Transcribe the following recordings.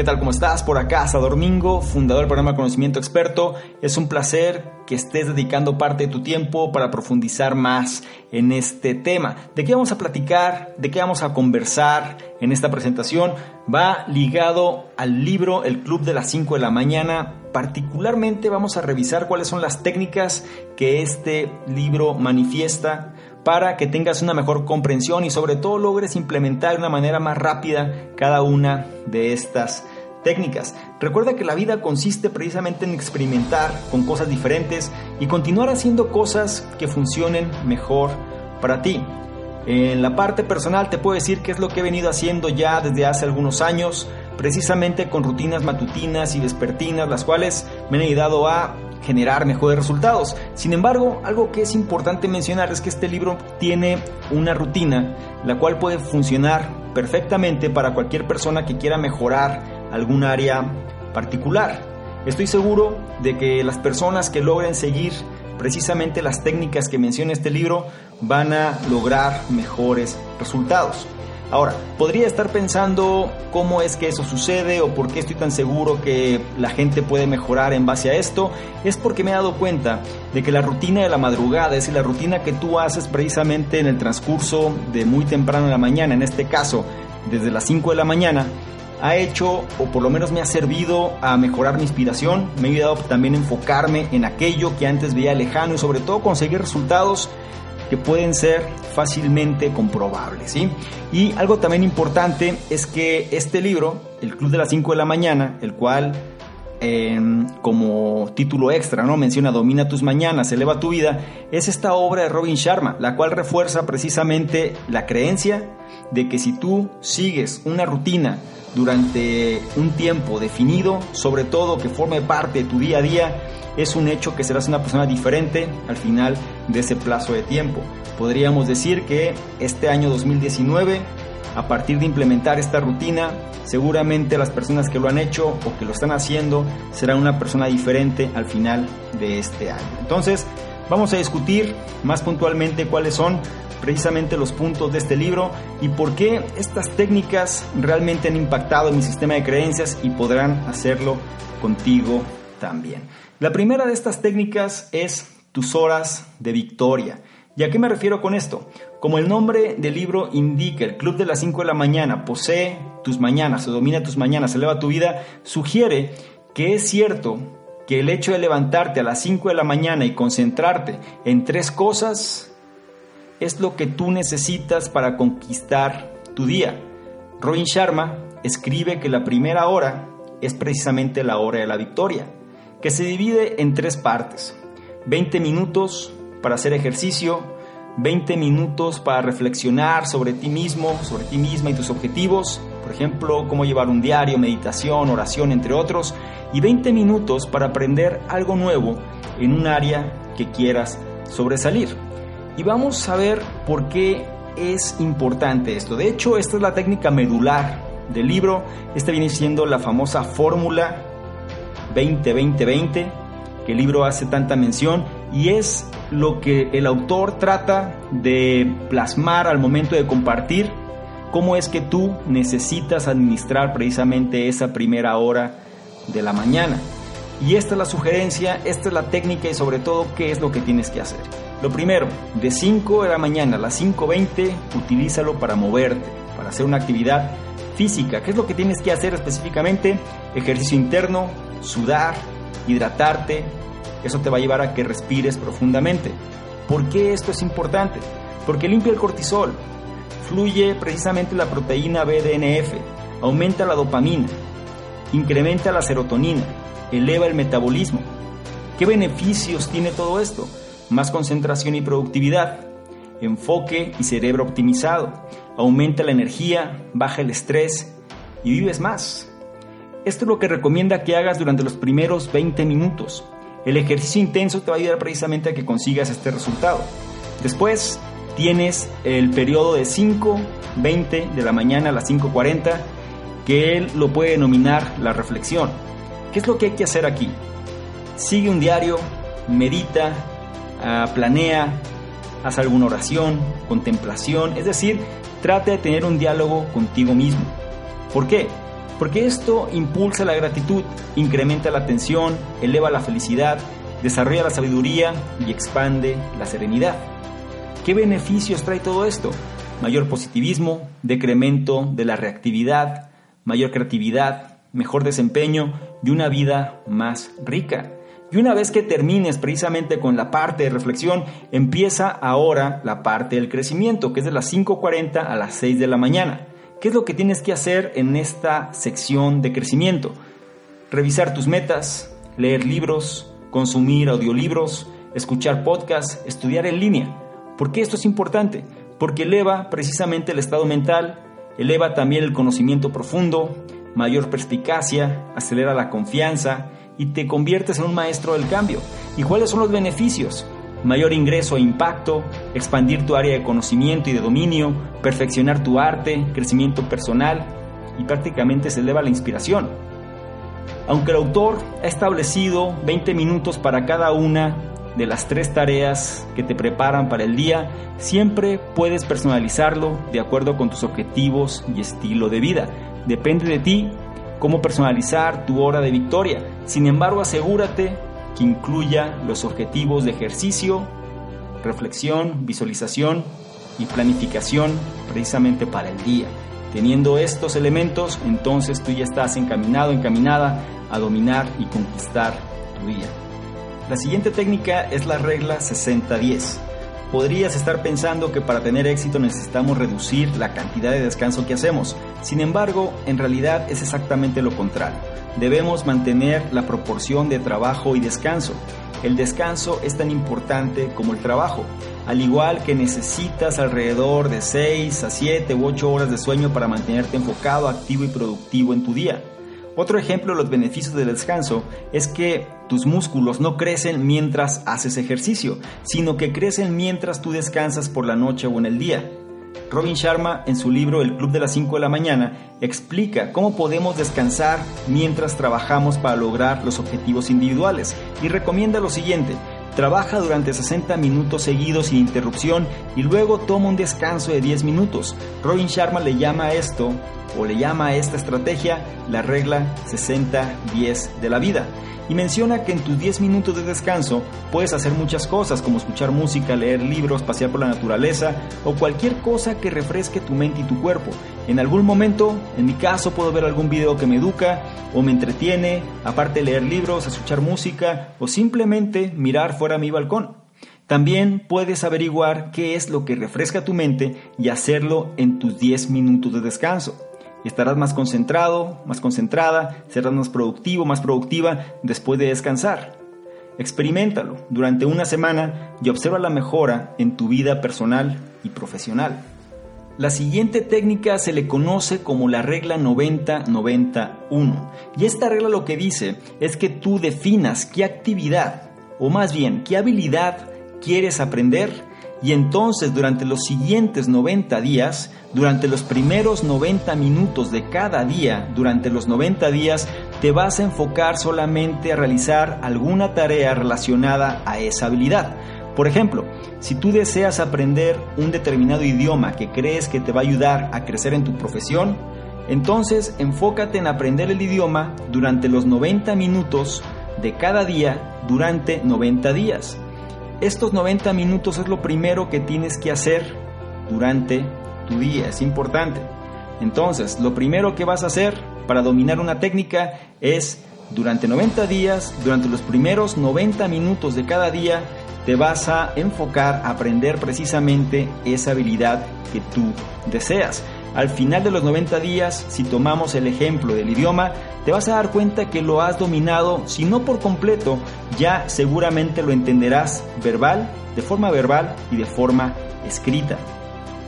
¿Qué tal? ¿Cómo estás? Por acá, Domingo, fundador del programa Conocimiento Experto. Es un placer que estés dedicando parte de tu tiempo para profundizar más en este tema. ¿De qué vamos a platicar? ¿De qué vamos a conversar en esta presentación? Va ligado al libro El Club de las 5 de la mañana. Particularmente vamos a revisar cuáles son las técnicas que este libro manifiesta para que tengas una mejor comprensión y sobre todo logres implementar de una manera más rápida cada una de estas técnicas. Recuerda que la vida consiste precisamente en experimentar con cosas diferentes y continuar haciendo cosas que funcionen mejor para ti. En la parte personal te puedo decir que es lo que he venido haciendo ya desde hace algunos años, precisamente con rutinas matutinas y vespertinas, las cuales me han ayudado a generar mejores resultados. Sin embargo, algo que es importante mencionar es que este libro tiene una rutina la cual puede funcionar perfectamente para cualquier persona que quiera mejorar algún área particular. Estoy seguro de que las personas que logren seguir precisamente las técnicas que menciona este libro van a lograr mejores resultados. Ahora, podría estar pensando cómo es que eso sucede o por qué estoy tan seguro que la gente puede mejorar en base a esto. Es porque me he dado cuenta de que la rutina de la madrugada, es decir, la rutina que tú haces precisamente en el transcurso de muy temprano en la mañana, en este caso desde las 5 de la mañana, ha hecho o por lo menos me ha servido a mejorar mi inspiración, me ha ayudado también a enfocarme en aquello que antes veía lejano y sobre todo conseguir resultados que pueden ser fácilmente comprobables. ¿sí? Y algo también importante es que este libro, El Club de las 5 de la mañana, el cual em, como título extra, ¿no? Menciona Domina tus mañanas, eleva tu vida, es esta obra de Robin Sharma, la cual refuerza precisamente la creencia de que si tú sigues una rutina durante un tiempo definido, sobre todo que forme parte de tu día a día, es un hecho que serás una persona diferente al final de ese plazo de tiempo. Podríamos decir que este año 2019, a partir de implementar esta rutina, seguramente las personas que lo han hecho o que lo están haciendo serán una persona diferente al final de este año. Entonces, vamos a discutir más puntualmente cuáles son precisamente los puntos de este libro y por qué estas técnicas realmente han impactado en mi sistema de creencias y podrán hacerlo contigo también. La primera de estas técnicas es tus horas de victoria. ¿Y a qué me refiero con esto? Como el nombre del libro indica, el Club de las 5 de la mañana posee tus mañanas o domina tus mañanas, eleva tu vida, sugiere que es cierto que el hecho de levantarte a las 5 de la mañana y concentrarte en tres cosas es lo que tú necesitas para conquistar tu día. Robin Sharma escribe que la primera hora es precisamente la hora de la victoria que se divide en tres partes. 20 minutos para hacer ejercicio, 20 minutos para reflexionar sobre ti mismo, sobre ti misma y tus objetivos, por ejemplo, cómo llevar un diario, meditación, oración, entre otros, y 20 minutos para aprender algo nuevo en un área que quieras sobresalir. Y vamos a ver por qué es importante esto. De hecho, esta es la técnica medular del libro. Esta viene siendo la famosa fórmula 20-20-20, que el libro hace tanta mención, y es lo que el autor trata de plasmar al momento de compartir cómo es que tú necesitas administrar precisamente esa primera hora de la mañana. Y esta es la sugerencia, esta es la técnica y sobre todo qué es lo que tienes que hacer. Lo primero, de 5 de la mañana a las 5.20, utilízalo para moverte, para hacer una actividad física. ¿Qué es lo que tienes que hacer específicamente? Ejercicio interno, sudar, hidratarte, eso te va a llevar a que respires profundamente. ¿Por qué esto es importante? Porque limpia el cortisol, fluye precisamente la proteína BDNF, aumenta la dopamina, incrementa la serotonina, eleva el metabolismo. ¿Qué beneficios tiene todo esto? Más concentración y productividad, enfoque y cerebro optimizado, aumenta la energía, baja el estrés y vives más. Esto es lo que recomienda que hagas durante los primeros 20 minutos. El ejercicio intenso te va a ayudar precisamente a que consigas este resultado. Después tienes el periodo de 5, 20 de la mañana a las 5.40, que él lo puede denominar la reflexión. ¿Qué es lo que hay que hacer aquí? Sigue un diario, medita, ah, planea, haz alguna oración, contemplación, es decir, trata de tener un diálogo contigo mismo. ¿Por qué? porque esto impulsa la gratitud, incrementa la atención, eleva la felicidad, desarrolla la sabiduría y expande la serenidad. ¿Qué beneficios trae todo esto? Mayor positivismo, decremento de la reactividad, mayor creatividad, mejor desempeño y una vida más rica. Y una vez que termines precisamente con la parte de reflexión, empieza ahora la parte del crecimiento, que es de las 5.40 a las 6 de la mañana. ¿Qué es lo que tienes que hacer en esta sección de crecimiento? Revisar tus metas, leer libros, consumir audiolibros, escuchar podcasts, estudiar en línea. ¿Por qué esto es importante? Porque eleva precisamente el estado mental, eleva también el conocimiento profundo, mayor perspicacia, acelera la confianza, y te conviertes en un maestro del cambio. ¿Y cuáles son los beneficios? Mayor ingreso e impacto, expandir tu área de conocimiento y de dominio, perfeccionar tu arte, crecimiento personal y prácticamente se eleva la inspiración. Aunque el autor ha establecido 20 minutos para cada una de las tres tareas que te preparan para el día, siempre puedes personalizarlo de acuerdo con tus objetivos y estilo de vida. Depende de ti cómo personalizar tu hora de victoria. Sin embargo, asegúrate que incluya los objetivos de ejercicio, reflexión, visualización y planificación precisamente para el día. Teniendo estos elementos, entonces tú ya estás encaminado, encaminada a dominar y conquistar tu día. La siguiente técnica es la regla 60-10. Podrías estar pensando que para tener éxito necesitamos reducir la cantidad de descanso que hacemos. Sin embargo, en realidad es exactamente lo contrario. Debemos mantener la proporción de trabajo y descanso. El descanso es tan importante como el trabajo, al igual que necesitas alrededor de 6 a 7 u 8 horas de sueño para mantenerte enfocado, activo y productivo en tu día. Otro ejemplo de los beneficios del descanso es que tus músculos no crecen mientras haces ejercicio, sino que crecen mientras tú descansas por la noche o en el día. Robin Sharma en su libro El Club de las 5 de la mañana explica cómo podemos descansar mientras trabajamos para lograr los objetivos individuales y recomienda lo siguiente, Trabaja durante 60 minutos seguidos sin interrupción y luego toma un descanso de 10 minutos. Robin Sharma le llama a esto, o le llama a esta estrategia, la regla 60-10 de la vida y menciona que en tus 10 minutos de descanso puedes hacer muchas cosas como escuchar música, leer libros, pasear por la naturaleza o cualquier cosa que refresque tu mente y tu cuerpo. En algún momento, en mi caso, puedo ver algún video que me educa o me entretiene, aparte de leer libros, escuchar música o simplemente mirar fuera mi balcón. También puedes averiguar qué es lo que refresca tu mente y hacerlo en tus 10 minutos de descanso estarás más concentrado, más concentrada, serás más productivo, más productiva después de descansar. Experimentalo durante una semana y observa la mejora en tu vida personal y profesional. La siguiente técnica se le conoce como la regla 90-91 y esta regla lo que dice es que tú definas qué actividad o más bien qué habilidad quieres aprender y entonces durante los siguientes 90 días, durante los primeros 90 minutos de cada día, durante los 90 días, te vas a enfocar solamente a realizar alguna tarea relacionada a esa habilidad. Por ejemplo, si tú deseas aprender un determinado idioma que crees que te va a ayudar a crecer en tu profesión, entonces enfócate en aprender el idioma durante los 90 minutos de cada día durante 90 días. Estos 90 minutos es lo primero que tienes que hacer durante tu día, es importante. Entonces, lo primero que vas a hacer para dominar una técnica es durante 90 días, durante los primeros 90 minutos de cada día, te vas a enfocar a aprender precisamente esa habilidad que tú deseas. Al final de los 90 días, si tomamos el ejemplo del idioma, te vas a dar cuenta que lo has dominado, si no por completo, ya seguramente lo entenderás verbal, de forma verbal y de forma escrita.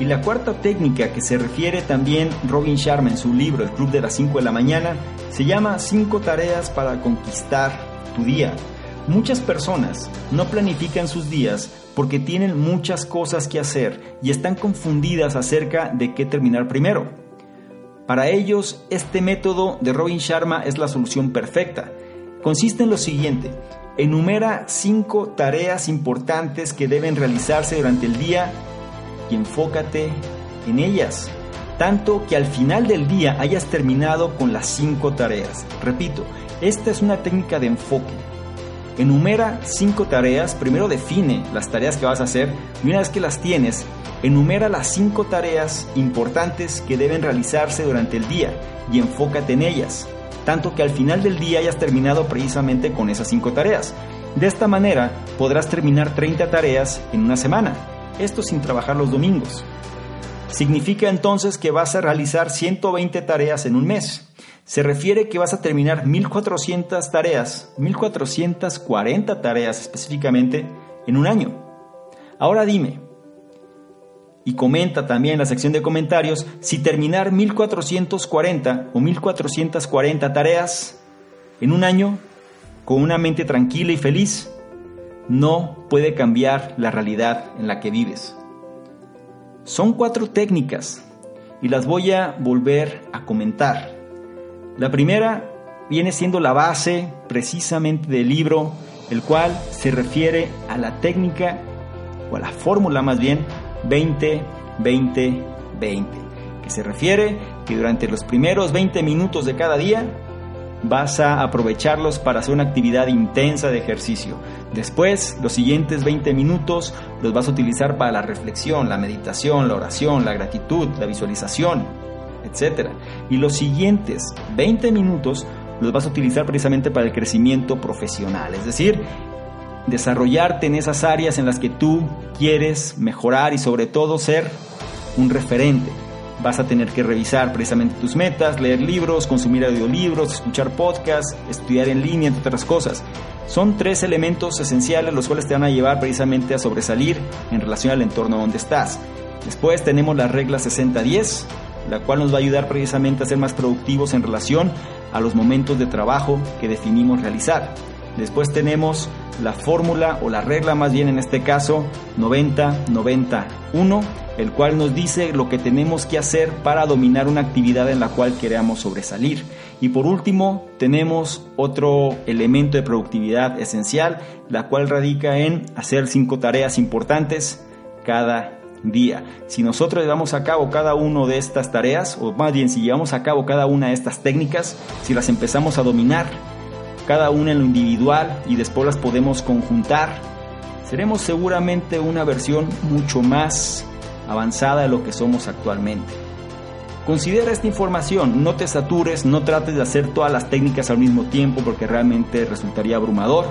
Y la cuarta técnica que se refiere también Robin Sharma en su libro El Club de las 5 de la mañana se llama 5 tareas para conquistar tu día. Muchas personas no planifican sus días porque tienen muchas cosas que hacer y están confundidas acerca de qué terminar primero. Para ellos, este método de Robin Sharma es la solución perfecta. Consiste en lo siguiente, enumera cinco tareas importantes que deben realizarse durante el día y enfócate en ellas. tanto que al final del día hayas terminado con las cinco tareas. Repito, esta es una técnica de enfoque. Enumera cinco tareas, primero define las tareas que vas a hacer y una vez que las tienes, enumera las cinco tareas importantes que deben realizarse durante el día y enfócate en ellas, tanto que al final del día hayas terminado precisamente con esas cinco tareas. De esta manera podrás terminar 30 tareas en una semana, esto sin trabajar los domingos. Significa entonces que vas a realizar 120 tareas en un mes. Se refiere que vas a terminar 1400 tareas, 1440 tareas específicamente, en un año. Ahora dime, y comenta también en la sección de comentarios si terminar 1440 o 1440 tareas en un año con una mente tranquila y feliz no puede cambiar la realidad en la que vives. Son cuatro técnicas y las voy a volver a comentar. La primera viene siendo la base precisamente del libro, el cual se refiere a la técnica o a la fórmula más bien 20-20-20, que se refiere que durante los primeros 20 minutos de cada día vas a aprovecharlos para hacer una actividad intensa de ejercicio. Después, los siguientes 20 minutos los vas a utilizar para la reflexión, la meditación, la oración, la gratitud, la visualización, etc. Y los siguientes 20 minutos los vas a utilizar precisamente para el crecimiento profesional, es decir, desarrollarte en esas áreas en las que tú quieres mejorar y sobre todo ser un referente vas a tener que revisar precisamente tus metas, leer libros, consumir audiolibros, escuchar podcasts, estudiar en línea, entre otras cosas. Son tres elementos esenciales los cuales te van a llevar precisamente a sobresalir en relación al entorno donde estás. Después tenemos la regla 60-10, la cual nos va a ayudar precisamente a ser más productivos en relación a los momentos de trabajo que definimos realizar. Después tenemos la fórmula o la regla más bien en este caso 90-91 el cual nos dice lo que tenemos que hacer para dominar una actividad en la cual queramos sobresalir. Y por último, tenemos otro elemento de productividad esencial, la cual radica en hacer cinco tareas importantes cada día. Si nosotros llevamos a cabo cada una de estas tareas, o más bien si llevamos a cabo cada una de estas técnicas, si las empezamos a dominar, cada una en lo individual y después las podemos conjuntar, seremos seguramente una versión mucho más avanzada de lo que somos actualmente. Considera esta información, no te satures, no trates de hacer todas las técnicas al mismo tiempo porque realmente resultaría abrumador.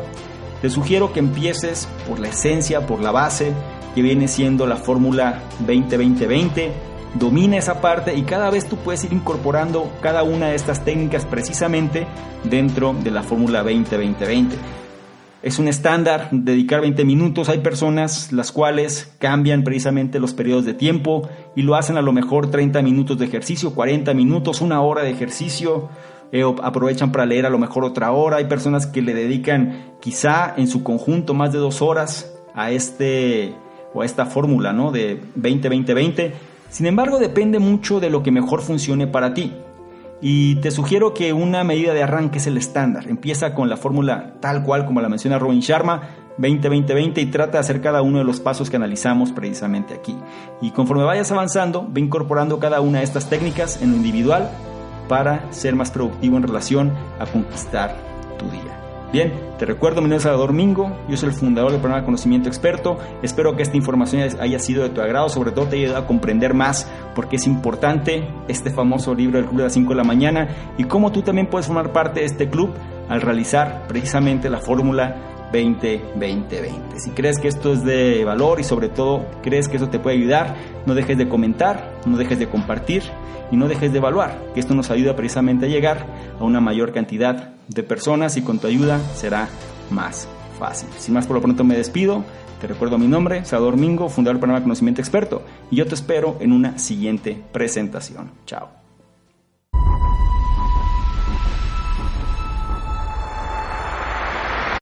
Te sugiero que empieces por la esencia, por la base, que viene siendo la fórmula 20-20-20. Domina esa parte y cada vez tú puedes ir incorporando cada una de estas técnicas precisamente dentro de la fórmula 20-20-20 es un estándar dedicar 20 minutos. Hay personas las cuales cambian precisamente los periodos de tiempo y lo hacen a lo mejor 30 minutos de ejercicio, 40 minutos, una hora de ejercicio. Eh, aprovechan para leer a lo mejor otra hora. Hay personas que le dedican quizá en su conjunto más de dos horas a este o a esta fórmula ¿no? de 20-20-20. Sin embargo, depende mucho de lo que mejor funcione para ti. Y te sugiero que una medida de arranque es el estándar. Empieza con la fórmula tal cual como la menciona Robin Sharma, 20-20-20 y trata de hacer cada uno de los pasos que analizamos precisamente aquí. Y conforme vayas avanzando, ve incorporando cada una de estas técnicas en lo individual para ser más productivo en relación a conquistar tu día. Bien, te recuerdo, mi nombre es Salvador Mingo, yo soy el fundador del programa Conocimiento Experto. Espero que esta información haya sido de tu agrado, sobre todo te ayudado a comprender más por qué es importante este famoso libro del Club de las 5 de la mañana y cómo tú también puedes formar parte de este club al realizar precisamente la fórmula 20-20-20. Si crees que esto es de valor y sobre todo crees que eso te puede ayudar, no dejes de comentar, no dejes de compartir y no dejes de evaluar, que esto nos ayuda precisamente a llegar a una mayor cantidad de personas y con tu ayuda será más fácil. Sin más por lo pronto me despido. Te recuerdo mi nombre, Salvador Mingo, fundador del programa Conocimiento Experto, y yo te espero en una siguiente presentación. Chao.